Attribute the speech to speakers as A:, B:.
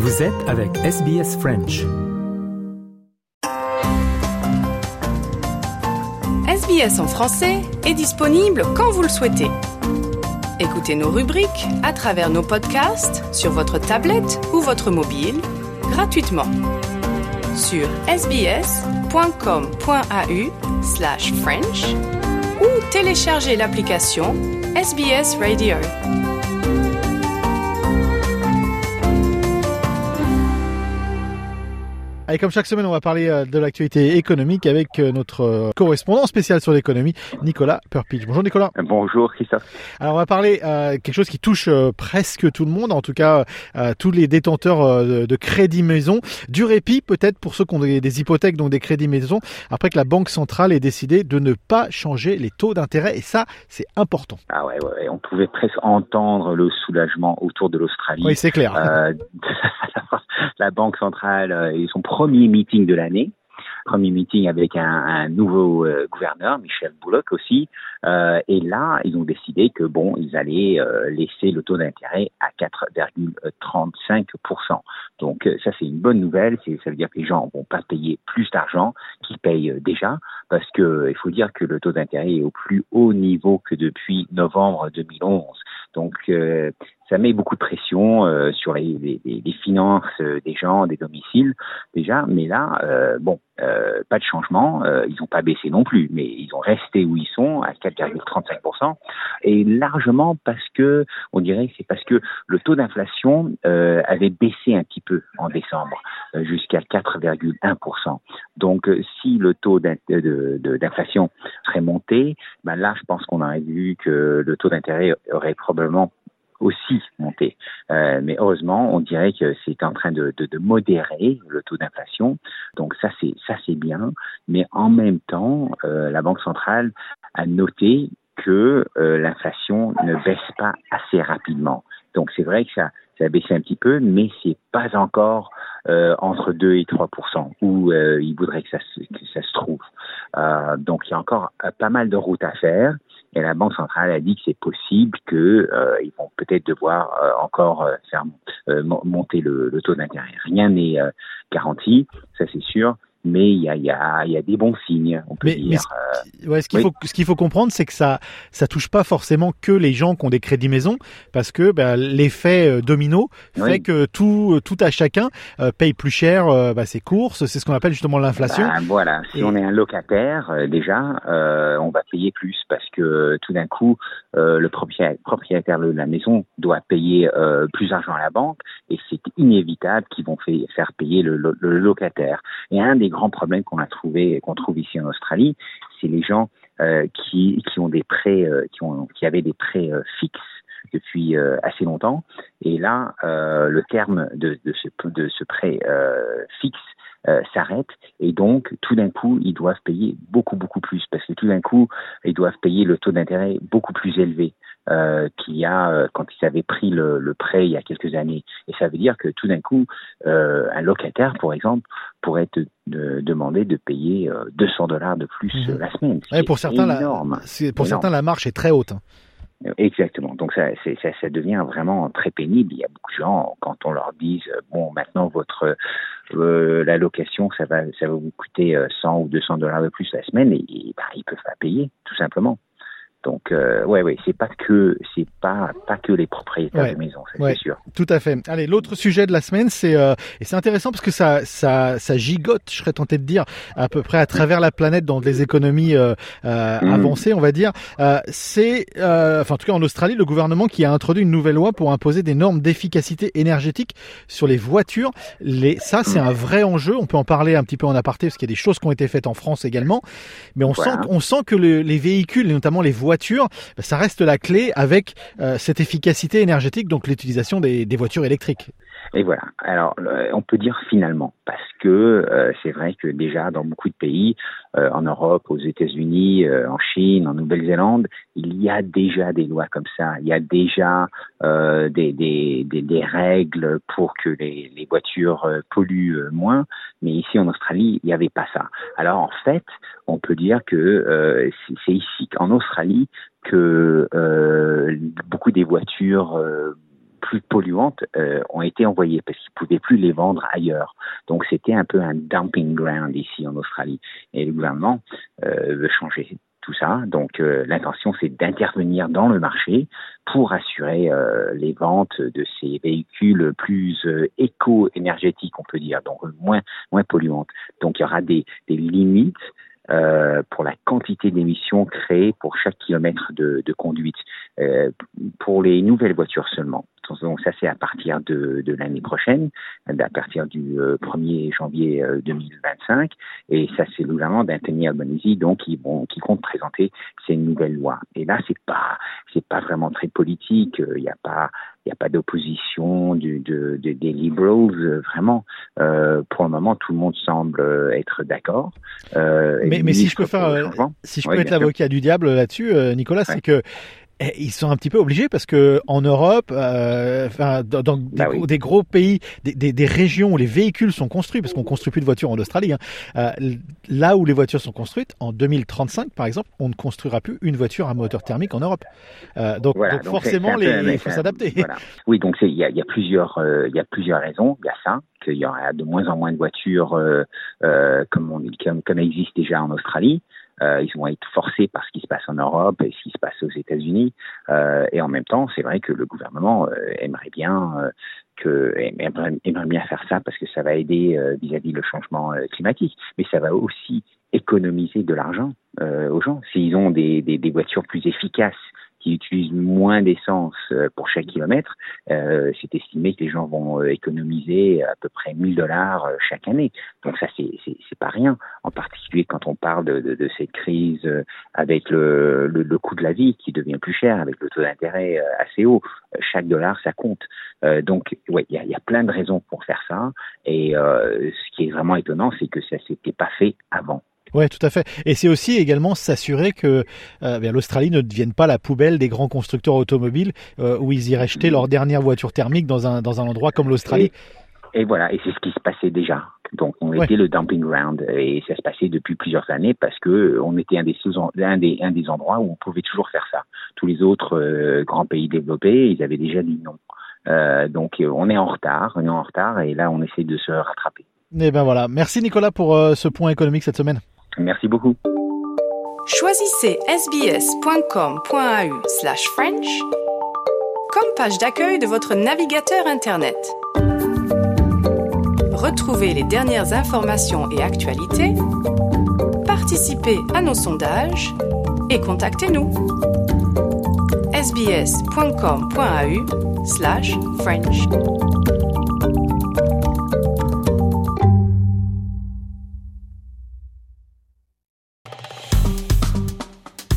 A: Vous êtes avec SBS French.
B: SBS en français est disponible quand vous le souhaitez. Écoutez nos rubriques à travers nos podcasts sur votre tablette ou votre mobile gratuitement sur sbs.com.au slash French ou téléchargez l'application SBS Radio.
C: Allez, comme chaque semaine, on va parler euh, de l'actualité économique avec euh, notre euh, correspondant spécial sur l'économie, Nicolas Purpich. Bonjour Nicolas.
D: Bonjour Christophe.
C: Alors on va parler euh, quelque chose qui touche euh, presque tout le monde, en tout cas euh, tous les détenteurs de, crédits maison, du répit peut-être pour ceux qui ont des, des hypothèques, donc des crédits maison, après que la Banque centrale ait décidé de ne pas changer les taux d'intérêt, et ça c'est important.
D: Ah ouais, ouais, ouais, on pouvait presque entendre le soulagement autour de l'Australie.
C: Oui, c'est clair.
D: La Banque centrale euh, et son premier meeting de l'année. Premier meeting avec un, un nouveau euh, gouverneur, Michel Bullock aussi. Euh, et là, ils ont décidé que bon, ils allaient euh, laisser le taux d'intérêt à 4,35%. Donc euh, ça, c'est une bonne nouvelle. Ça veut dire que les gens vont pas payer plus d'argent qu'ils payent euh, déjà, parce que il faut dire que le taux d'intérêt est au plus haut niveau que depuis novembre 2011. Donc ça met beaucoup de pression euh, sur les, les, les finances euh, des gens, des domiciles déjà. Mais là, euh, bon, euh, pas de changement. Euh, ils n'ont pas baissé non plus, mais ils ont resté où ils sont à 4,35 et largement parce que on dirait que c'est parce que le taux d'inflation euh, avait baissé un petit peu en décembre jusqu'à 4,1 Donc si le taux d'inflation serait monté, ben là je pense qu'on aurait vu que le taux d'intérêt aurait probablement aussi monté. Euh, mais heureusement, on dirait que c'est en train de, de, de modérer le taux d'inflation. Donc ça c'est ça c'est bien. Mais en même temps, euh, la Banque centrale a noté que euh, l'inflation ne baisse pas assez rapidement. Donc c'est vrai que ça, ça a baissé un petit peu, mais c'est pas encore euh, entre 2 et 3% où euh, il voudrait que ça, se- que ça se trouve. Euh, donc il y a encore euh, pas mal de routes à faire. Et la Banque centrale a dit que c'est possible que euh, vont peut-être devoir euh, encore euh, faire mo- monter le, taux d'intérêt. Rien n'est garanti, ça c'est sûr, mais il y a, y, a, y a des bons signes, on peut
C: Mais- mais
D: dire.
C: ce- Ouais, ce qu'il
D: oui.
C: faut, ce qu'il faut comprendre, c'est que ça, ça touche pas forcément que les gens qui ont des crédits maison, parce que bah, l'effet euh, domino fait
D: Oui.
C: que tout, tout à chacun euh, paye plus cher euh, bah, ses courses. C'est ce qu'on appelle justement l'inflation.
D: Ben, voilà, si
C: Et-
D: on est un locataire, déjà, euh, on va payer plus parce que tout d'un coup, euh, le propriétaire, de la maison doit payer euh, plus d'argent à la banque et c'est inévitable qu'ils vont faire payer le, le locataire. Et un des grands problèmes qu'on a trouvé, qu'on trouve ici en Australie, c'est les gens euh, qui, ont des prêts, euh, qui, ont, qui avaient des prêts euh, fixes depuis assez longtemps. Et là, le terme de, ce, prêt fixe s'arrête. Et donc tout d'un coup ils doivent payer beaucoup beaucoup plus. Parce que tout d'un coup ils doivent payer le taux d'intérêt beaucoup plus élevé euh, qu'il y a euh, quand ils avaient pris le, le prêt il y a quelques années et ça veut dire que tout d'un coup euh, un locataire par exemple pourrait te de- demander de payer euh, 200 dollars de plus
C: Mhm.
D: la semaine
C: Ouais, pour certains, la,
D: énorme
C: c'est- pour
D: Énorme.
C: certains, la marche est très haute. hein.
D: Exactement. Donc ça, ça, ça devient vraiment très pénible. Il y a beaucoup de gens quand on leur dit bon maintenant votre euh, la location ça va ça va vous coûter euh, 100 ou 200 dollars de plus la semaine et, et bah, ils peuvent pas payer tout simplement. Donc euh, ouais ouais c'est pas que c'est pas pas que les propriétaires
C: Ouais.
D: de
C: Ouais.
D: c'est sûr.
C: Tout à fait. Allez, l'autre sujet de la semaine, c'est euh, et c'est intéressant parce que ça, ça, ça gigote, je serais tenté de dire, à peu près à travers la planète dans des économies euh, euh,
D: Mhm.
C: avancées, on va dire. Euh, c'est, euh, enfin en tout cas en Australie, le gouvernement qui a introduit une nouvelle loi pour imposer des normes d'efficacité énergétique sur les voitures. Les, ça, c'est un vrai enjeu. On peut en parler un petit peu en aparté parce qu'il y a des choses qui ont été faites en France également, mais on
D: Voilà.
C: sent, on sent que le- les véhicules et notamment les voitures, ça reste la clé avec euh, cette efficacité énergétique, donc l'utilisation des voitures électriques.
D: Et voilà. Alors, on peut dire finalement, parce que euh, c'est vrai que déjà dans beaucoup de pays, euh, en Europe, aux États-Unis, euh, en Chine, en Nouvelle-Zélande, il y a déjà des lois comme ça. Il y a déjà euh, des, des, des, des règles pour que les, les voitures euh, polluent euh, moins. Mais ici en Australie, il n'y avait pas ça. Alors en fait, on peut dire que c'est ici, en Australie, que beaucoup des voitures plus polluantes euh, ont été envoyées parce qu'ils pouvaient plus les vendre ailleurs. Donc c'était un peu un dumping ground ici en Australie. Et le gouvernement euh, veut changer tout ça. Donc euh, l'intention c'est d'intervenir dans le marché pour assurer les ventes de ces véhicules plus éco-énergétiques, on peut dire, donc moins moins polluantes. Donc il y aura des, des limites euh, pour la quantité d'émissions créées pour chaque kilomètre de, de conduite. Euh, pour les nouvelles voitures seulement. Donc ça c'est à partir de, de l'année prochaine, à partir du 1er euh, janvier 2025, et ça c'est le gouvernement d'Anthony Albanese donc qui, bon, qui compte présenter ces nouvelles lois. Et là c'est pas c'est pas vraiment très politique, il n'y a pas n'y a pas d'opposition du, de, de, des liberals, vraiment. Euh, pour le moment, tout le monde semble être d'accord.
C: Euh, mais, mais si je peux faire, si je peux être l'avocat du diable là-dessus, Nicolas, c'est que ils sont un petit peu obligés parce que en Europe, euh, enfin dans, bah des, gros pays, des, des, des, régions où les véhicules sont construits, parce qu'on construit plus de voitures en Australie, hein, euh, là où les voitures sont construites, en 2035 par exemple, on ne construira plus une voiture à moteur thermique en Europe. Euh, donc, donc, forcément, il faut s'adapter.
D: Voilà. Oui, donc il y a, y a, plusieurs, euh, il y a plusieurs raisons. Il y a ça, qu'il y aura de moins en moins de voitures euh, euh, comme, on, comme, comme existe déjà en Australie. Euh, ils vont être forcés par ce qui se passe en Europe et ce qui se passe aux États-Unis. Euh, et en même temps, c'est vrai que le gouvernement euh, aimerait bien euh, que aimerait, bien faire ça parce que ça va aider vis-à-vis le changement climatique, mais ça va aussi économiser de l'argent aux gens. S'ils ont des, des, des voitures plus efficaces qui utilisent moins d'essence euh, pour chaque kilomètre, euh, c'est estimé que les gens vont euh, économiser à peu près 1000 dollars chaque année. Donc ça, c'est c'est pas rien. En particulier quand on parle de, de, de cette crise avec le, le, le, coût de la vie qui devient plus cher, avec le taux d'intérêt assez haut. Chaque dollar, ça compte. donc, ouais, il y a, y a, plein de raisons pour faire ça. Et ce qui est vraiment étonnant, c'est que ça s'était pas fait avant.
C: Ouais, tout à fait. Et c'est aussi également s'assurer que euh, l'Australie ne devienne pas la poubelle des grands constructeurs automobiles euh, où ils iraient jeter leur dernière voiture thermique dans un, dans un endroit comme l'Australie.
D: Et, voilà, et c'est ce qui se passait déjà. Donc on était le dumping ground et ça se passait depuis plusieurs années parce que on était un des, un des, un des endroits où on pouvait toujours faire ça. Tous les autres euh, grands pays développés, ils avaient déjà dit non. Euh, donc on est en retard, on est en retard et là on essaie de se rattraper.
C: Et eh ben voilà. Merci Nicolas pour ce point économique cette semaine.
D: Merci beaucoup.
B: Choisissez sbs.com.au slash French comme page d'accueil de votre navigateur Internet. Retrouvez les dernières informations et actualités, participez à nos sondages et contactez-nous. sbs.com.au slash French.